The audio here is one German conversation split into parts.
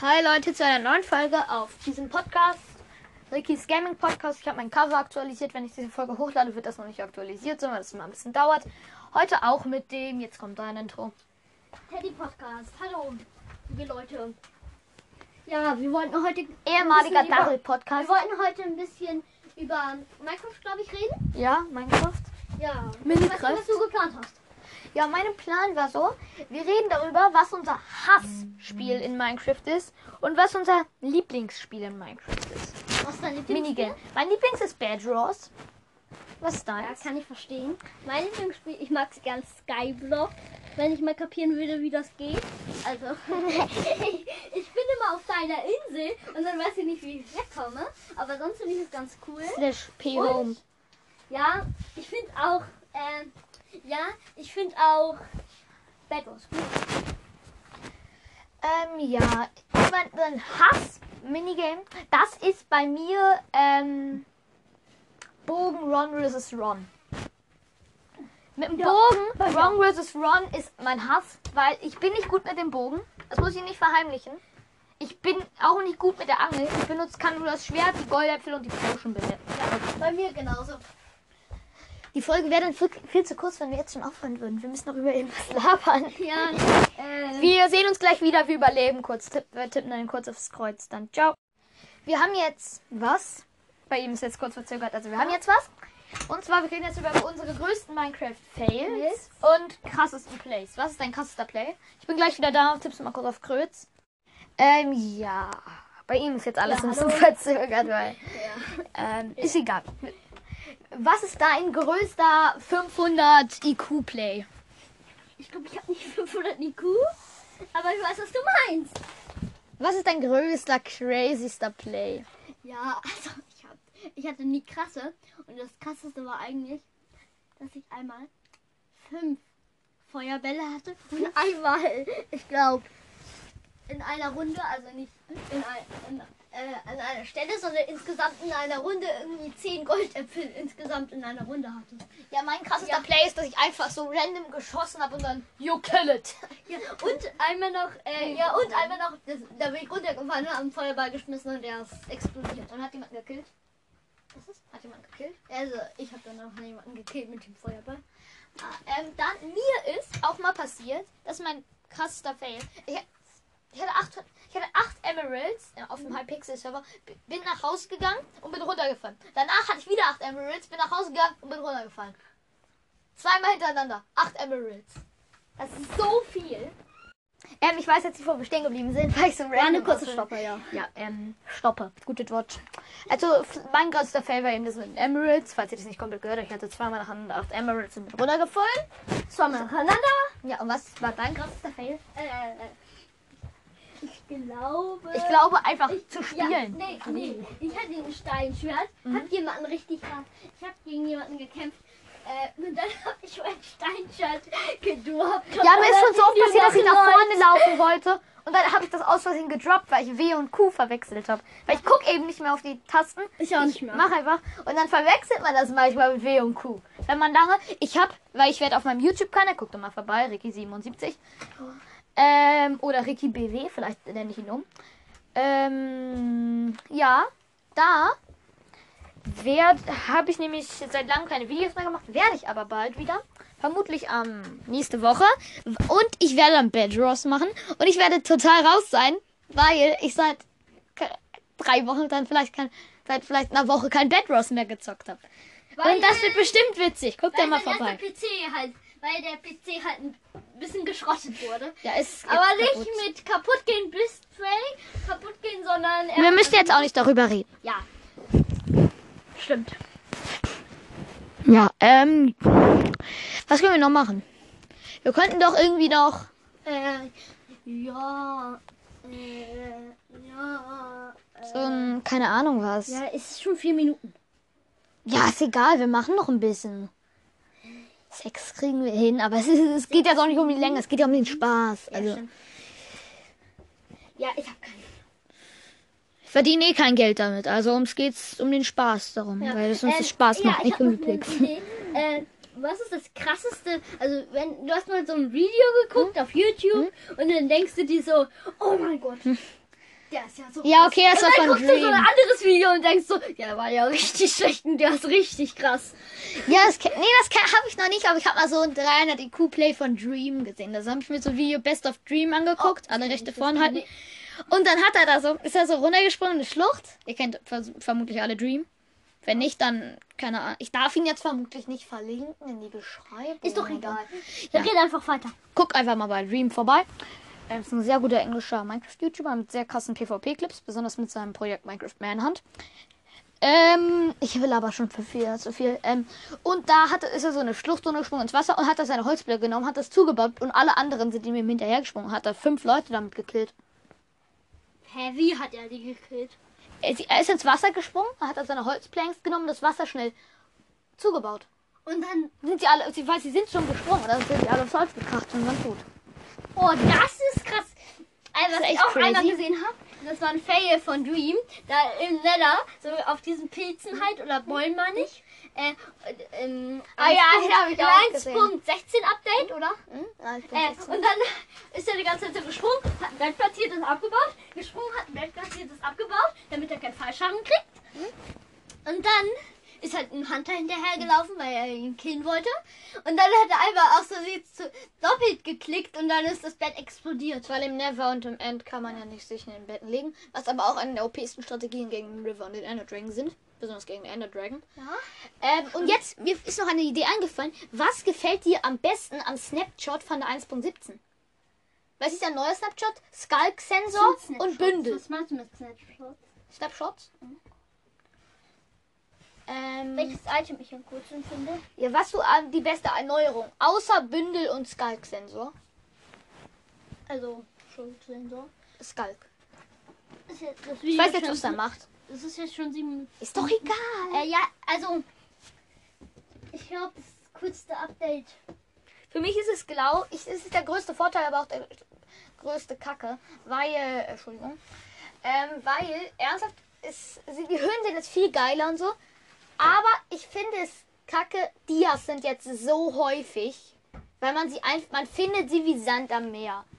Hi Leute zu einer neuen Folge auf diesem Podcast. Ricky's Gaming Podcast. Ich habe mein Cover aktualisiert. Wenn ich diese Folge hochlade, wird das noch nicht aktualisiert, sondern das mal ein bisschen dauert. Heute auch mit dem, jetzt kommt da ein Intro. Teddy Podcast. Hallo, liebe Leute. Ja, wir wollten heute Ehemaliger über- Podcast. Wir wollten heute ein bisschen über Minecraft, glaube ich, reden. Ja, Minecraft. Ja. Minecraft? Was, was du geplant hast. Ja, mein Plan war so, wir reden darüber, was unser Hassspiel in Minecraft ist und was unser Lieblingsspiel in Minecraft ist. Was ist dein Minigame. Lieblingsspiel? Mein Lieblings ist Bedros. Was ist Ja, deins? kann ich verstehen. Mein Lieblingsspiel, ich mag es gern Skyblock. Wenn ich mal kapieren würde, wie das geht. Also, ich bin immer auf deiner Insel und dann weiß ich nicht, wie ich wegkomme. Aber sonst finde ich es ganz cool. Slash P-Home. Ja, ich finde auch, ähm, ja, ich finde auch Bedwars gut. Ähm, ja, mein, mein Hass-Minigame, das ist bei mir ähm, Bogen Ron vs. Ron. Mit dem Ja, Bogen Ron vs. Ron ist mein Hass, weil ich bin nicht gut mit dem Bogen. Das muss ich nicht verheimlichen. Ich bin auch nicht gut mit der Angel. Ich benutze kann nur das Schwert, die Goldäpfel und die Potionbälle. Bei mir genauso. Die Folge wäre dann viel, viel zu kurz, wenn wir jetzt schon aufhören würden. Wir müssen noch über irgendwas labern. Ja, äh, Wir sehen uns gleich wieder. Wir überleben kurz. Tipp, wir tippen dann kurz aufs Kreuz. Dann ciao. Wir haben jetzt was. Bei ihm ist jetzt kurz verzögert. Also wir haben jetzt was. Und zwar, wir reden jetzt über unsere größten Minecraft-Fails und krassesten Plays. Was ist dein krassester Play? Ich bin gleich wieder da. Tippst du mal kurz auf Kreuz. Ähm, ja. Bei ihm ist jetzt alles Ja, ein bisschen hallo. verzögert, weil. Ähm, ist egal. Was ist dein größter 500 IQ-Play? ich glaube, ich habe nicht 500 IQ, aber ich weiß, was du meinst. Was ist dein größter, crazyster Play? Ja, also ich, hab, ich hatte nie krasse und das krasseste war eigentlich, dass ich einmal fünf Feuerbälle hatte und einmal, ich glaube, in einer Runde, also nicht in, ein, in, einer Stelle, sondern insgesamt in einer Runde irgendwie zehn Goldäpfel insgesamt in einer Runde hatte. Ja, mein krassester Ja. Play ist, dass ich einfach so random geschossen habe und dann You kill it. Ja, und einmal noch, äh, ja, und einmal noch, das, da bin ich runtergefallen und habe einen Feuerball geschmissen und der ist explodiert. Und hat jemand gekillt? Was ist? Hat jemand gekillt? Also, ich habe dann auch jemanden gekillt mit dem Feuerball. Ah, ähm, dann, mir ist auch mal passiert, das ist mein krassester Fail. Ich, ich hatte acht, ich hatte acht Emeralds äh, auf dem Hypixel-Server, b- bin nach Hause gegangen und bin runtergefallen. Danach hatte ich wieder acht Emeralds, bin nach Hause gegangen und bin runtergefallen. Zweimal hintereinander. Acht Emeralds. Das ist so viel. Ähm, ich weiß jetzt nicht, wo wir stehen geblieben sind, weil ich so random War eine kurze Stopper, ja. Ja, ähm, Stoppe. Gutes Wort. Also, mein größter Fail war eben das mit Emeralds. Falls ihr das nicht komplett gehört habt, ich hatte zweimal nacheinander acht Emeralds und bin runtergefallen. Zweimal nacheinander. Ja, und was war dein größter Fail? Äh, ich glaube. Ich glaube einfach zu Ja, spielen. nee, nee. Ich hatte ein Steinschwert, hab jemanden richtig hart. Ich hab gegen jemanden gekämpft. Äh, und dann hab ich mein Steinschwert gedroppt. Ja, mir ist schon so oft passiert, dass ich nach vorne laufen wollte. Und dann habe ich das aus Versehen gedroppt, weil ich W und Q verwechselt habe. Weil ich gucke eben nicht mehr auf die Tasten. Ich auch nicht mehr. Mach einfach. Und dann verwechselt man das manchmal mit W und Q. Wenn man lange. Ich habe, weil ich werde auf meinem YouTube-Kanal, guckt doch mal vorbei, Ricky77. Ähm, oder Ricky BW, vielleicht nenne ich ihn um. Ähm, ja, da habe ich nämlich seit langem keine Videos mehr gemacht. Werde ich aber bald wieder. Vermutlich am nächste Woche. Und ich werde dann Bedros machen. Und ich werde total raus sein, weil ich seit drei Wochen dann vielleicht kein, seit vielleicht einer Woche kein Bedros mehr gezockt habe. Und das wird bestimmt witzig. Guckt da mal vorbei. PC halt, weil der PC halt ein bisschen geschrottet wurde. Ja, ist Aber nicht kaputt. mit kaputt gehen bis Spray, kaputt gehen, sondern. Wir müssen jetzt auch nicht darüber reden. Ja. Stimmt. Ja, ähm. Was können wir noch machen? Wir könnten doch irgendwie noch. Äh, ja. Äh, ja. So ein, keine Ahnung was. Ja, es ist schon vier Minuten. Ja, ist egal, wir machen noch ein bisschen. Sex kriegen wir hin, aber es, ist, es geht jetzt auch nicht um die Länge, es geht ja um den Spaß. Also, stimmt. Ja, ich habe keine. ich verdiene eh kein Geld damit, also ums geht's um den Spaß darum, Ja. weil es uns das Spaß macht, ja, nicht ich Klicks. Idee. Äh, was ist das krasseste? Also, wenn du hast mal so ein Video geguckt Hm? auf YouTube und dann denkst du dir so, oh mein Gott, Der ist ja so Ja, okay, das und war dann von guckst du so ein Dream. anderes Video und denkst so, der war ja richtig schlecht und der ist richtig krass. Ja, das, nee, das habe ich noch nicht, aber ich habe mal so ein 300 IQ Play von Dream gesehen. Da habe ich mir so ein Video Best of Dream angeguckt, Oh, alle Rechte vorne das halten. Und dann hat er da so, ist er so runtergesprungen, eine Schlucht. Ihr kennt vermutlich alle Dream. Wenn nicht, dann, keine Ahnung. Ich darf ihn jetzt vermutlich nicht verlinken in die Beschreibung. Ist doch egal. Ja. Dann red einfach weiter. Guck einfach mal bei Dream vorbei. Er ist ein sehr guter englischer Minecraft-YouTuber mit sehr krassen PvP-Clips, besonders mit seinem Projekt Minecraft Manhunt. Ähm, ich will aber schon für viel, zu viel. Ähm, und da hat, ist er so eine Schlucht runtergesprungen ins Wasser und hat da seine Holzblöcke genommen, hat das zugebaut und alle anderen sind ihm hinterhergesprungen. Hat da fünf Leute damit gekillt. Hä, wie hat er die gekillt? Er ist- er ist ins Wasser gesprungen, hat da seine Holzplanks genommen, das Wasser schnell zugebaut. Und dann, Sind sie alle, sie, weil sie sind schon gesprungen, dann sind sie alle aufs Holz gekracht und waren tot. Oh, das ist krass. Also, was ich auch einmal crazy. gesehen habe, das war ein Fail von Dream. Da im Nether, so auf diesen Pilzen halt, oder Bäumen meine ich. Äh, ähm, Ah ja, ich auch gesehen. 1.16 Update, oder? Hm? Ja, Äh, und dann ist er die ganze Zeit so gesprungen, hat ein Bett platziert, das abgebaut, gesprungen, hat ein Bett platziert, das abgebaut, damit er keinen Fallschaden kriegt. Und dann ist halt ein Hunter hinterhergelaufen, weil er ihn killen wollte. Und dann hat er einfach aus Versehen zu doppelt geklickt und dann ist das Bett explodiert. Weil im Never und im End kann man ja nicht sich in den Betten legen. Was aber auch eine der OP-sten Strategien gegen den River und den Ender Dragon sind. Besonders gegen den Ender Dragon. Ja. Ähm, und jetzt, mir ist noch eine Idee eingefallen. Was gefällt dir am besten am Snapshot von der 1.17? Was ist der neue Snapshot? Skulk-Sensor und Bündel. Was meinst du mit Snapshots? Snapshots? Ähm, Welches Item ich am coolsten finde? ja, was du an die beste Erneuerung? Außer Bündel und Skulk-Sensor. Also, schon Sensor. Skulk. Ist jetzt das Ich Video weiß jetzt, was er macht. Das ist jetzt schon sieben Minuten. Ist doch egal. Äh, ja, also. Ich glaube, das coolste Update. Für mich ist es genau, ich, es ist der größte Vorteil, aber auch der größte Kacke, weil, äh, Entschuldigung, ähm, weil, ernsthaft, ist, die Höhen sind jetzt viel geiler und so, aber ich finde es kacke, Dias sind jetzt so häufig, weil man sie einfach, man findet sie wie Sand am Meer.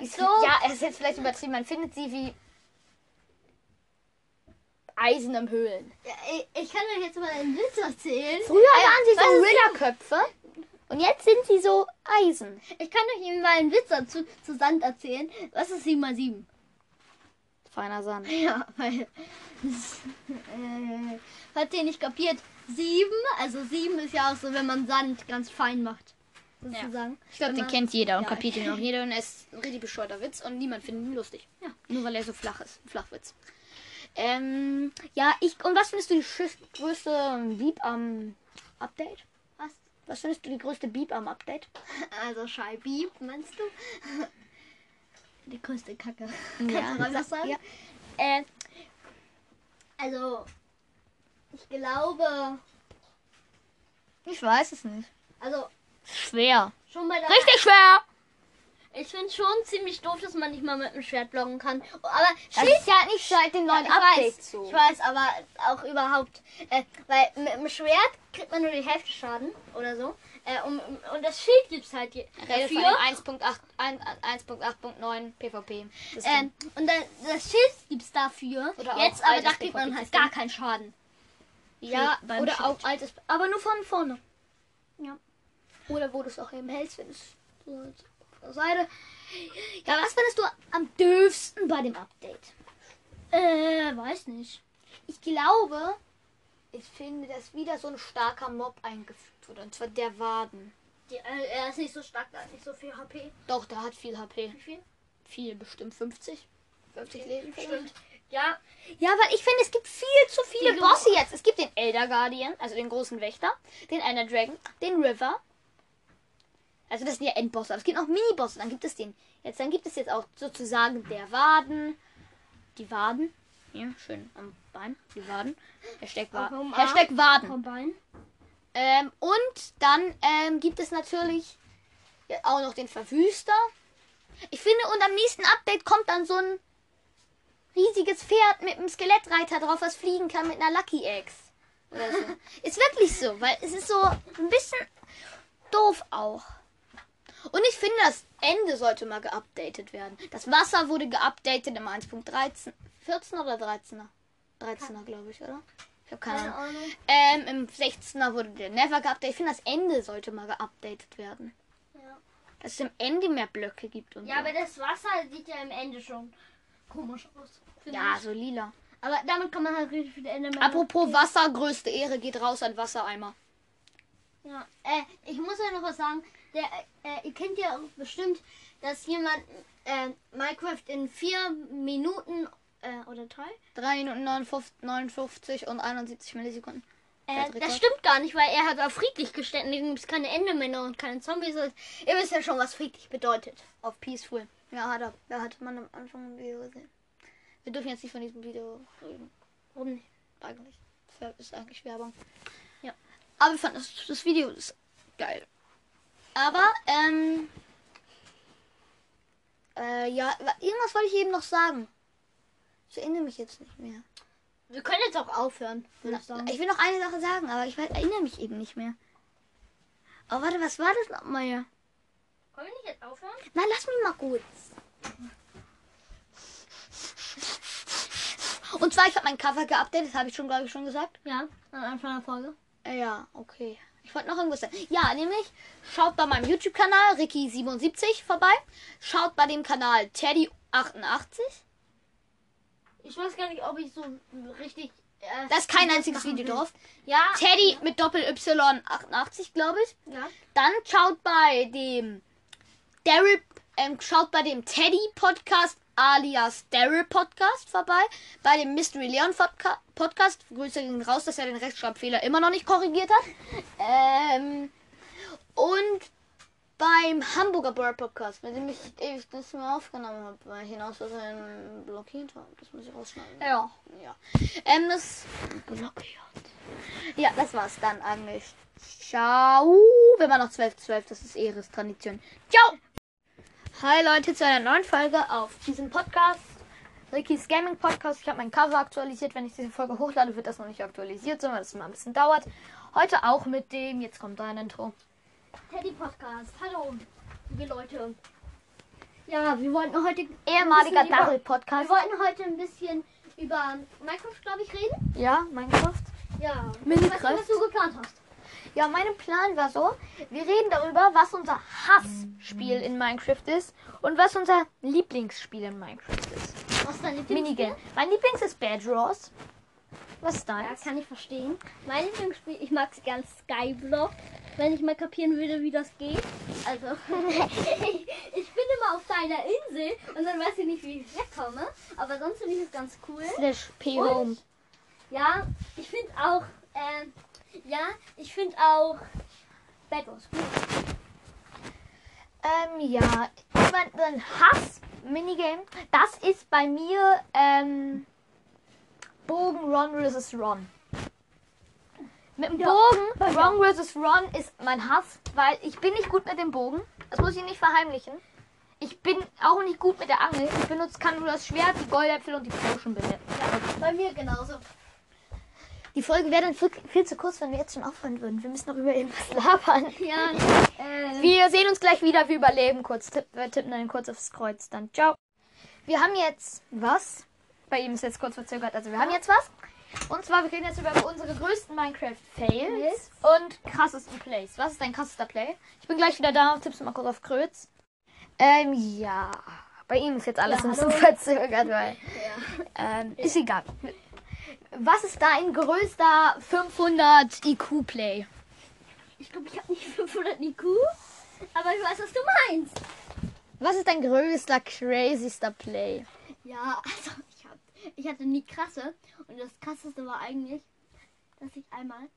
So. Ja, es ist jetzt vielleicht übertrieben, man findet sie wie Eisen im Höhlen. Ja, ich, ich kann euch jetzt mal einen Witz erzählen. Früher waren sie so Ritterköpfe und jetzt sind sie so Eisen. Ich kann euch mal einen Witz dazu zu Sand erzählen. Was ist 7 mal 7? Feiner Sand. Ja, weil. äh, hat ihr nicht kapiert? 7, also 7 ist ja auch so, wenn man Sand ganz fein macht. Sozusagen. Ich glaube, den kennt jeder und Ja. kapiert ihn auch jeder und er ist ein richtig bescheuerter Witz und niemand findet ihn lustig. Ja. Nur weil er so flach ist. Ein Flachwitz. Ähm, ja, ich. Und was findest du die größte Beep am Update? Was? Was findest du die größte Beep am Update? Also Scheibi, meinst du? Die größte Kacke. Ja, Kannst du mal was sag- sagen? ja. Äh, also, ich glaube, Ich weiß es nicht. also Schwer. schon bei der. Richtig schwer! Ich finde schon ziemlich doof, dass man nicht mal mit dem Schwert blocken kann. Aber Das Schild. ist ja nicht seit dem neuen ich Update weiß, so. ich weiß, aber auch überhaupt, äh, weil mit dem Schwert kriegt man nur die Hälfte Schaden oder so. Äh, um, und das Schild gibt's halt je- Rede von dafür. dem 1.8 ein- 1.8.9 PvP. Ähm, und dann das Schild gibt's dafür. Oder Jetzt aber da kriegt man halt gar keinen Schaden. Ja, oder Schild. auch altes. Aber nur von vorne. Ja. Oder wo du es auch eben hältst, wenn es so auf der Seite. Ja, was findest du am döfsten bei dem Update? Äh, weiß nicht. Ich glaube, ich finde, dass wieder so ein starker Mob eingefügt wurde. Und zwar der Waden. Die, äh, er ist nicht so stark, da hat nicht so viel HP. Doch, der hat viel HP. Wie viel? Viel, bestimmt 50. 50 Leben. vielleicht. Ja, Ja, weil ich finde, es gibt viel zu viele Die Bosse jetzt. Es gibt den Elder Guardian, also den großen Wächter, den Ender Dragon, den River. Also das sind ja Endbosse, aber es gibt auch Minibosse. Dann gibt es den. Jetzt, dann gibt es jetzt auch sozusagen der Waden. Die Waden. Ja, schön am Bein. Die Waden. Hashtag, Wa. Hashtag Waden. Ähm, und dann ähm, gibt es natürlich auch noch den Verwüster. Ich finde, und am nächsten Update kommt dann so ein riesiges Pferd mit einem Skelettreiter drauf, was fliegen kann mit einer Lucky Eggs. Oder so. ist wirklich so, weil es ist so ein bisschen doof auch. Und ich finde, das Ende sollte mal geupdatet werden. Das Wasser wurde geupdatet im 1.13. 14 oder 13er? 13er, glaube ich, oder? Ich habe keine Keine Ahnung. Ahnung. Ähm, im 16er wurde der Never geupdatet. Ich finde, das Ende sollte mal geupdatet werden. Ja. Dass es im Ende mehr Blöcke gibt und ja, so. aber das Wasser sieht ja am Ende schon komisch aus. ja, ich. so lila. Aber damit kann man halt richtig viele Endermänner. Apropos Wasser, größte Ehre geht raus an Wassereimer. Ja, äh, ich muss ja noch was sagen. Der, äh, ihr kennt ja auch bestimmt, dass jemand äh, Minecraft in vier Minuten äh, oder drei. 3 Minuten 59, 59 und 71 Millisekunden. Äh, das stimmt gar nicht, weil er hat auf friedlich gestellt. und Deswegen gibt es keine Endermänner und keine Zombies. Ihr wisst ja schon, was friedlich bedeutet. Auf Peaceful. Ja, hat er. Da hat man am Anfang im Video gesehen. Wir dürfen jetzt nicht von diesem Video reden. Warum nicht? Eigentlich. Das ist eigentlich Werbung. Ja. Aber wir fanden das, das Video ist geil. Aber, ähm. Äh, ja, wa- irgendwas wollte ich eben noch sagen. Ich erinnere mich jetzt nicht mehr. Wir können jetzt auch aufhören, würde ich. Ich will noch eine Sache sagen, aber ich erinnere mich eben nicht mehr. Oh, warte, was war das nochmal Können wir nicht jetzt aufhören? Na, lass mich mal kurz. Und zwar, ich habe mein Cover geupdatet, das habe ich schon, glaube ich, schon gesagt. Ja, am Anfang der Folge. Äh, Ja, okay. Ich wollte noch irgendwas sagen. Ja, nämlich, schaut bei meinem YouTube-Kanal Ricky77 vorbei. Schaut bei dem Kanal Teddy88. Ich weiß gar nicht, ob ich so richtig. Äh, Da ist kein einziges Video will. drauf. Ja. Teddy mit Doppel-Y88, glaube ich. Ja. Dann schaut bei dem Daryl, ähm, schaut bei dem Teddy Podcast alias Daryl Podcast vorbei. Bei dem Mystery Leon Podca Podcast. Grüße gehen raus, dass er den Rechtschreibfehler immer noch nicht korrigiert hat. Ähm, und beim Hamburger Bird Podcast, mit dem ich ewig das mal aufgenommen habe, weil ich ihn aus Versehen blockiert habe. Das muss ich rausschneiden. Ja. Ja. Ähm, das blockiert. Ja, das war's dann eigentlich. Ciao. Wenn man noch 12, 12, das ist Ehres Tradition. Ciao. Hi Leute zu einer neuen Folge auf diesem Podcast. Rickys Gaming Podcast. Ich habe mein Cover aktualisiert. Wenn ich diese Folge hochlade, wird das noch nicht aktualisiert, sondern das mal ein bisschen dauert. Heute auch mit dem, jetzt kommt ein Intro. Teddy Podcast. Hallo, liebe Leute. Ja, wir wollten heute. Ehemaliger über- Podcast. Wir wollten heute ein bisschen über Minecraft, glaube ich, reden. Ja, Minecraft. Ja. Minecraft? Was, was du geplant hast. Ja, mein Plan war so, wir reden darüber, was unser Hassspiel in Minecraft ist und was unser Lieblingsspiel in Minecraft ist. Was ist dein Minigame. Mein Lieblings ist Bad Ross. Was ist Ja, deins? kann ich verstehen. Mein Lieblingsspiel, ich mag es gern Skyblock. Wenn ich mal kapieren würde, wie das geht. Also, ich bin immer auf deiner Insel und dann weiß ich nicht, wie ich wegkomme. Aber sonst finde ich es ganz cool. Slash P-Home. Ja, ich finde auch, ähm, ja, ich finde auch Bad Wars gut. Ähm, ja. Mein, mein Hass-Minigame, das ist bei mir, ähm, Bogen Ron vs. Ron. Mit dem Ja, Bogen Ron vs. Ron ist mein Hass, weil ich bin nicht gut mit dem Bogen. Das muss ich nicht verheimlichen. Ich bin auch nicht gut mit der Angel. Ich benutze kann nur das Schwert, die Goldäpfel und die Potion benutzen. Bei mir genauso. Die Folge wäre dann viel, viel zu kurz, wenn wir jetzt schon aufhören würden. Wir müssen noch über irgendwas labern. Ja, äh, Wir sehen uns gleich wieder. Wir überleben kurz. Tipp, wir tippen dann kurz aufs Kreuz. Dann ciao. Wir haben jetzt was. Bei ihm ist jetzt kurz verzögert. Also wir haben jetzt was. Und zwar, wir reden jetzt über unsere größten Minecraft-Fails Yes. und krassesten Plays. Was ist dein krassester Play? Ich bin gleich wieder da. Tippst du mal kurz auf Kreuz. Ähm, ja. Bei ihm ist jetzt alles Ja, ein bisschen verzögert, weil. ja. Ähm, ist egal. Was ist dein größter 500 IQ-Play? Ich glaube, ich habe nicht 500 IQ, aber ich weiß, was du meinst. Was ist dein größter, crazyster Play? Ja, also ich, hab, ich hatte nie krasse. Und das krasseste war eigentlich, dass ich einmal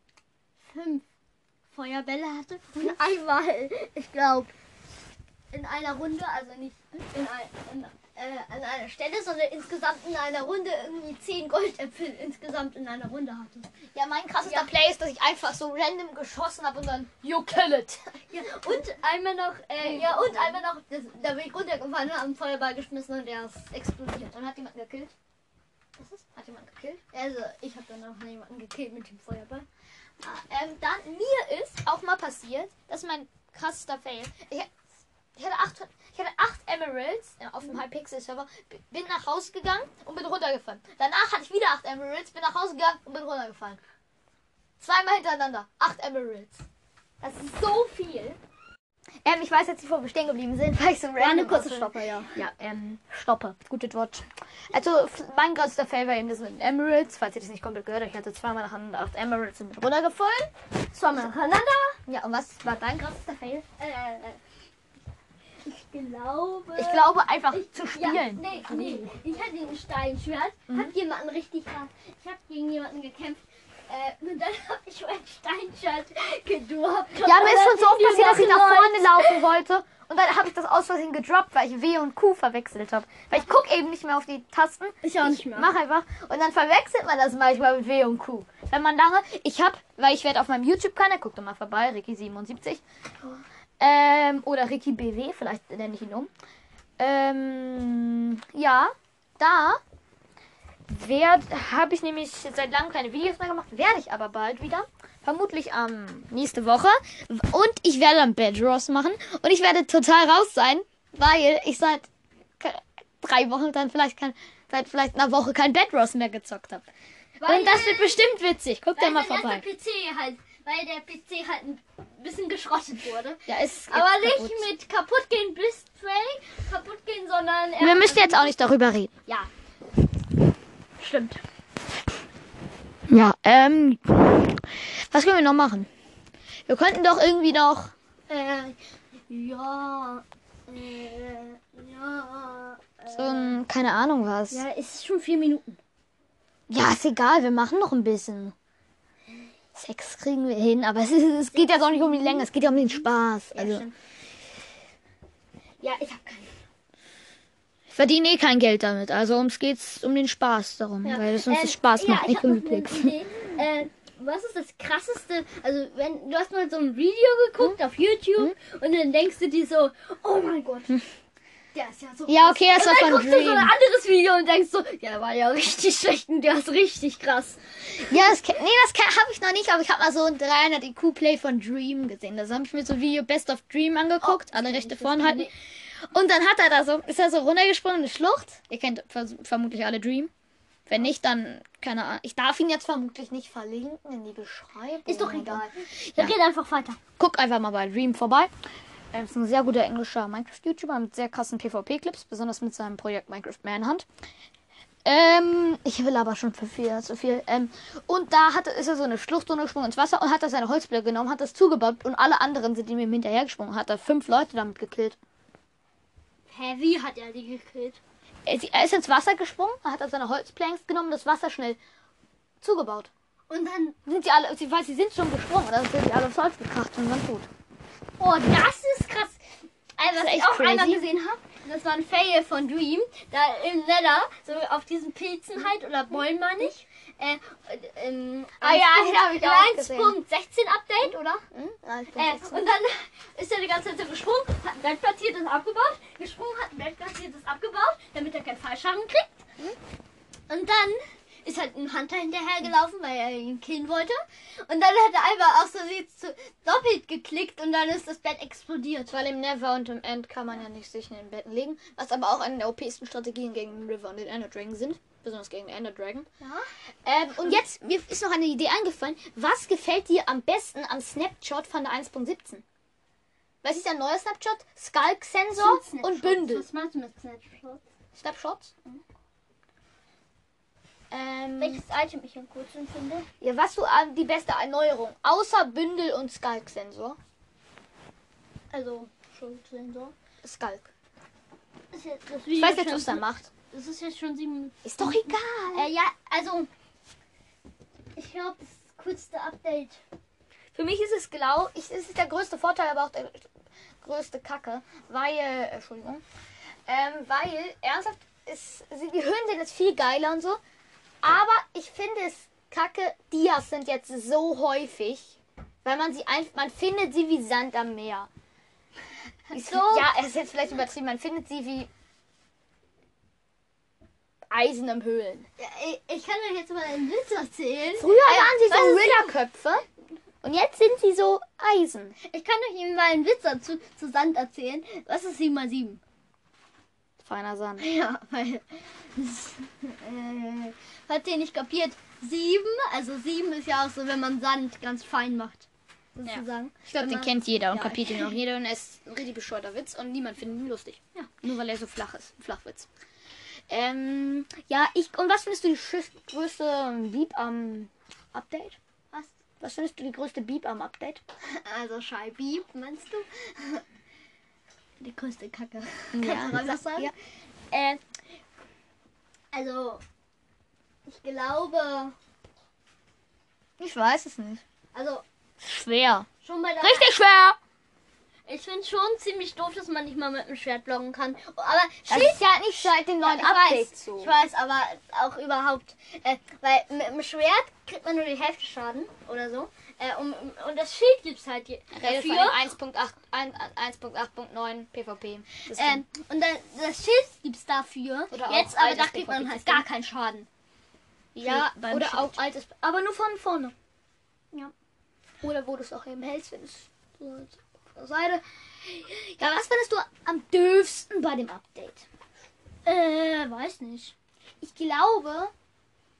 fünf Feuerbälle hatte. Und einmal, ich glaube, in einer Runde, also nicht in, ein, in, äh, an einer Stelle, sondern insgesamt in einer Runde irgendwie zehn Goldäpfel insgesamt in einer Runde hatte. Ja, mein krassester Ja. Play ist, dass ich einfach so random geschossen habe und dann You kill it. Ja, und einmal noch, äh, ja, und einmal noch, das, da bin ich runtergefallen und habe einen Feuerball geschmissen und der ist explodiert. Und hat jemand gekillt? Was ist? Hat jemand gekillt? Also, ich habe dann auch jemanden gekillt mit dem Feuerball. Ah, ähm, dann, mir ist auch mal passiert, das ist mein krassester Fail. Ich, ich hatte acht, ich hatte acht Emeralds äh, auf dem Hypixel-Server. B- Bin nach Hause gegangen und bin runtergefallen. Danach hatte ich wieder acht Emeralds, bin nach Hause gegangen und bin runtergefallen. Zweimal hintereinander. Acht Emeralds. Das ist so viel. Ähm, ich weiß jetzt nicht, wo wir stehen geblieben sind, weil ich so War eine random kurze. Stoppe, ja. Ja, ähm, Stoppe. Gutes Wort. Also, mein größter Fail war eben das mit Emeralds. Falls ihr das nicht komplett gehört habt, ich hatte zweimal nacheinander acht Emeralds und bin runtergefallen. Zweimal nacheinander. Ja, und was war dein größter Fail? Äh, ich glaube. Ich glaube, einfach zu Ja, spielen. nee, nee. Ich hatte ein Steinschwert, hab jemanden richtig hart. Ich hab gegen jemanden gekämpft. Äh, und dann hab ich mein Steinschwert gedroppt. Ja, mir ist schon so oft passiert, dass ich nach vorne laufen wollte. Und dann habe ich das aus Versehen gedroppt, weil ich W und Q verwechselt habe. Weil ich gucke eben nicht mehr auf die Tasten. Ich auch nicht mehr. Mach einfach. Und dann verwechselt man das manchmal mit W und Q. Wenn man lange. Ich habe, weil ich werde auf meinem YouTube-Kanal, guckt doch mal vorbei, Ricky77. Ähm, oder Ricky BW, vielleicht nenne ich ihn um. Ähm, ja, da habe ich nämlich seit langem keine Videos mehr gemacht. Werde ich aber bald wieder. Vermutlich am nächste Woche. Und ich werde dann Bedros machen. Und ich werde total raus sein, weil ich seit drei Wochen dann vielleicht kein, seit vielleicht einer Woche kein Bedros mehr gezockt habe. Und das wird bestimmt witzig. Guckt da mal vorbei. PC halt, weil der PC halt ein bisschen geschrottet wurde. Ja, ist Aber nicht kaputt. mit kaputt gehen bis Spray, kaputt gehen, sondern Wir müssen jetzt auch nicht darüber reden. Ja. Stimmt. Ja, ähm. Was können wir noch machen? Wir könnten doch irgendwie noch. Äh, ja. Äh, ja. So ein, keine Ahnung was. Ja, es ist schon vier Minuten. Ja, ist egal, wir machen noch ein bisschen. Sex kriegen wir hin, aber es, ist, es geht jetzt auch nicht um die Länge, es geht ja um den Spaß. Also, stimmt. Ja, ich habe keine. ich verdiene eh kein Geld damit, also ums geht's um den Spaß darum, Ja. weil es uns das Spaß ja, macht, ich nicht. Äh, was ist das krasseste? Also, wenn du hast mal so ein Video geguckt auf YouTube und dann denkst du dir so, oh mein Gott, der ist ja so. Ja, okay, das war und dann von guckst du so ein Dream. anderes Video und denkst so, der war ja richtig schlecht und der ist richtig krass. Ja, das, nee, das habe ich noch nicht, aber ich habe mal so ein 300 IQ Play von Dream gesehen. Das habe ich mir so ein Video Best of Dream angeguckt, Oh, alle Rechte vorn halten. Und dann hat er da so, ist er so runtergesprungen, eine Schlucht. Ihr kennt vermutlich alle Dream. Wenn nicht, dann, keine Ahnung. Ich darf ihn jetzt vermutlich nicht verlinken in die Beschreibung. Ist doch egal. Ja. Dann red einfach weiter. Guck einfach mal bei Dream vorbei. Er ist ein sehr guter englischer Minecraft-YouTuber mit sehr krassen PvP-Clips, besonders mit seinem Projekt Minecraft Manhunt. Ähm, ich will aber schon für viel, zu viel. Ähm, und da hat, ist er so eine Schlucht runtergesprungen ins Wasser und hat da seine Holzblöcke genommen, hat das zugebaut und alle anderen sind ihm hinterhergesprungen. Hat da fünf Leute damit gekillt. Hä, wie hat er die gekillt? Er ist- er ins Wasser gesprungen, hat da seine Holzplanks genommen, das Wasser schnell zugebaut. Und dann, Sind sie alle, sie, weil sie sind schon gesprungen, dann sind die alle aufs Holz gekracht und waren tot. Oh, das ist krass. Also, was ich auch einmal crazy. gesehen habe, das war ein Fail von Dream. Da im Nether, so auf diesen Pilzen halt, oder Bäumen meine ich. Äh, ähm, Ah ja, den hab ich auch gesehen. 1.16 Update, oder? Hm? Ja, bin Äh, und dann ist er die ganze Zeit so gesprungen, hat ein Bett platziert, abgebaut, gesprungen, hat ein Bett platziert, abgebaut, damit er keinen Fallschaden kriegt. Und dann ist halt ein Hunter hinterhergelaufen, weil er ihn killen wollte. Und dann hat er einfach aus Versehen zu doppelt geklickt und dann ist das Bett explodiert. Weil im Never und im End kann man ja nicht sich in den Betten legen. Was aber auch eine der OP-sten Strategien gegen den River und den Ender Dragon sind. Besonders gegen den Ender Dragon. Ja. Ähm, und jetzt, mir ist noch eine Idee eingefallen. Was gefällt dir am besten am Snapshot von der 1.17? Was ist der neue Snapshot? Skulk-Sensor und Bündel. Was meinst du mit Snapshots? Snapshots? Ähm, Welches Item ich am coolsten finde? ja, was du an die beste Erneuerung? Außer Bündel und Skulk-Sensor. Also, Schuldsensor. Skulk. Ist jetzt das Ich Video weiß nicht, schon- was er macht. Das ist jetzt schon sieben. Ist doch egal. Äh, ja, also. Ich glaube, das coolste Update. Für mich ist es genau, ich, es ist der größte Vorteil, aber auch der größte Kacke, weil, äh, Entschuldigung, ähm, weil, ernsthaft, ist, die Höhen sind jetzt viel geiler und so, aber ich finde es kacke, Dias sind jetzt so häufig, weil man sie einfach, man findet sie wie Sand am Meer. So. Ja, es ist jetzt vielleicht übertrieben, man findet sie wie Eisen im Höhlen. Ja, ich, ich kann euch jetzt mal einen Witz erzählen. Früher waren sie so Ritterköpfe und jetzt sind sie so Eisen. Ich kann euch mal einen Witz dazu zu Sand erzählen. Was ist 7 mal 7? Feiner Sand. Ja, weil. äh, hat ihr nicht kapiert? 7, also 7 ist ja auch so, wenn man Sand ganz fein macht. Sozusagen. Ich glaube, den man- kennt jeder und Ja. kapiert ihn auch jeder und er ist ein richtig bescheuerter Witz und niemand findet ihn lustig. Ja. Nur weil er so flach ist. Ein Flachwitz. Ähm, ja, ich. Und was findest du die größte Beep am Update? Was? Was findest du die größte Beep am Update? Also Scheibi, meinst du? Die größte Kacke. Ja, Kannst du mal was sagen? ja. Äh, also, ich glaube, Ich weiß es nicht. also Schwer. schon bei der. Richtig schwer! Ich finde schon ziemlich doof, dass man nicht mal mit dem Schwert blocken kann. Aber Das Schild. ist ja nicht seit dem neuen ich Update weiß, so. ich weiß, aber auch überhaupt, äh, weil mit dem Schwert kriegt man nur die Hälfte Schaden oder so. Äh, um, und das Schild gibt's halt dafür. dem 1.8 ein- 1.8.9 PvP. Das Ähm, und dann, das Schild gibt's dafür. Oder Jetzt, aber da kriegt man PvP. halt gar keinen Schaden. ja, beim oder Schild. auch altes. Aber nur von vorne. Ja. Oder wo du es auch eben hältst, wenn es so der Seite. Ja, was findest du am döfsten bei dem Update? Äh, weiß nicht. Ich glaube,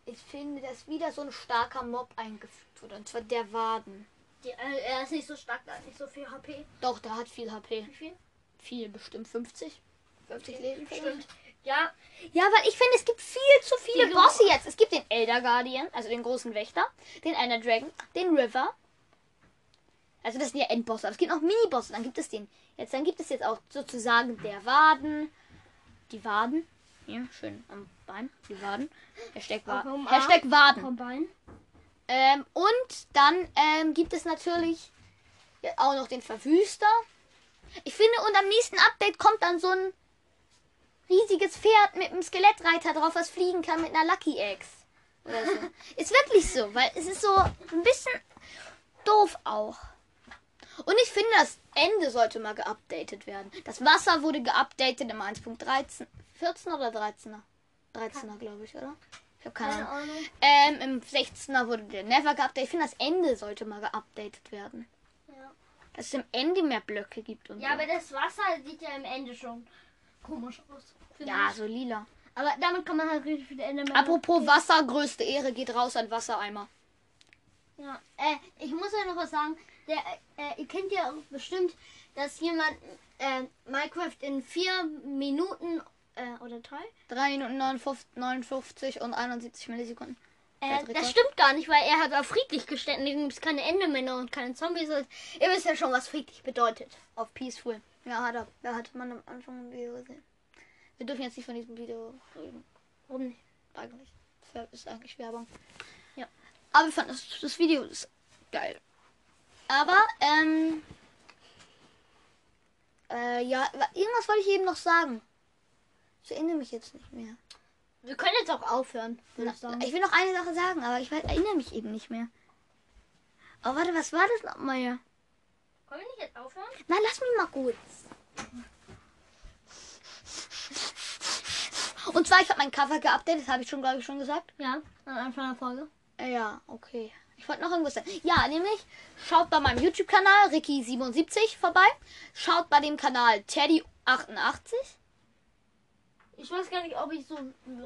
ich finde, dass wieder so ein starker Mob eingefügt wurde. Und zwar der Waden. Die, äh, er ist nicht so stark, da hat nicht so viel HP. Doch, der hat viel HP. Wie viel? Viel, bestimmt 50. 50 Leben. vielleicht. Stimmt. Ja, Ja, weil ich finde, es gibt viel zu viele Bosse jetzt. Es gibt den Elder Guardian, also den großen Wächter, den Ender Dragon, den River. Also das sind ja Endbosse, aber es gibt noch Minibosse. Dann gibt es den. Jetzt, dann gibt es jetzt auch sozusagen der Waden. Die Waden. Hier, schön am Bein. Die Waden. Hashtag, Wa Auch. Hashtag Waden. Ähm, und dann ähm, gibt es natürlich ja, auch noch den Verwüster. Ich finde, und am nächsten Update kommt dann so ein riesiges Pferd mit einem Skelettreiter drauf, was fliegen kann mit einer Lucky Eggs. Oder so. ist wirklich so, weil es ist so ein bisschen doof auch. Und ich finde, das Ende sollte mal geupdatet werden. Das Wasser wurde geupdatet im 1.13. 14 oder 13er? 13er, glaube ich, oder? Ich habe keine Keine Ahnung. Ahnung. Ähm, im 16er wurde der Never geupdatet. Ich finde, das Ende sollte mal geupdatet werden. Ja. Dass es im Ende mehr Blöcke gibt und ja, so. aber das Wasser sieht ja im Ende schon komisch aus. ja, ich. so lila. Aber damit kann man halt richtig viele Endermänner. Apropos Wasser, größte Ehre geht raus an Wassereimer. Ja, äh, ich muss ja noch was sagen. Der, äh, ihr kennt ja auch bestimmt, dass jemand äh, Minecraft in vier Minuten äh, oder drei. 3 Minuten 59, 59 und 71 Millisekunden. Äh, das stimmt gar nicht, weil er hat auf friedlich gestellt. und Gibt es keine Endermänner und keine Zombies. Ihr wisst ja schon, was friedlich bedeutet. Auf Peaceful. Ja, hat er. Da hat man am Anfang ein Video gesehen. Wir dürfen jetzt nicht von diesem Video reden. Warum nicht? Eigentlich. Das ist eigentlich Werbung. Ja. Aber ich fand das, das Video ist geil. Aber, ähm. Äh, ja, wa- irgendwas wollte ich eben noch sagen. Ich erinnere mich jetzt nicht mehr. Wir können jetzt auch aufhören, würde ich sagen. Ich will noch eine Sache sagen, aber ich erinnere mich eben nicht mehr. Oh, warte, was war das nochmal hier? Können wir nicht jetzt aufhören? Na, lass mich mal kurz. Und zwar, ich habe mein Cover geupdatet, das habe ich schon, glaube ich, schon gesagt. Ja, am Anfang der Folge. Äh, Ja, okay. Ich wollte noch irgendwas sagen. Ja, nämlich, schaut bei meinem YouTube-Kanal Ricky77 vorbei. Schaut bei dem Kanal Teddy88. Ich weiß gar nicht, ob ich so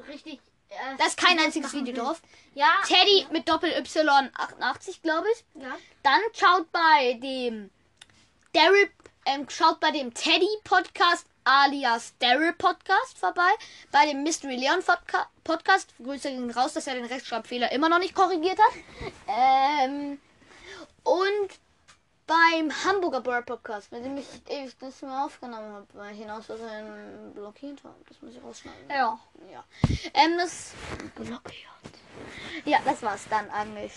richtig. Äh, Da ist kein das einziges Video will. drauf. Ja. Teddy mit Doppel-Y88, glaube ich. Ja. Dann schaut bei dem Daryl, ähm, schaut bei dem Teddy Podcast alias Daryl Podcast vorbei. Bei dem Mystery Leon Podca Podcast. Grüße gehen raus, dass er den Rechtschreibfehler immer noch nicht korrigiert hat. Ähm, und beim Hamburger Bird Podcast, mit dem ich ewig das mal aufgenommen habe, weil ich ihn aus Versehen blockiert habe. Das muss ich rausschneiden. Ja. Ja. Ähm, das blockiert. Ja, das war's dann eigentlich.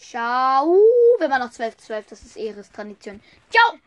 Ciao. Wir waren noch 12, 12, das ist Ehres Tradition. Ciao.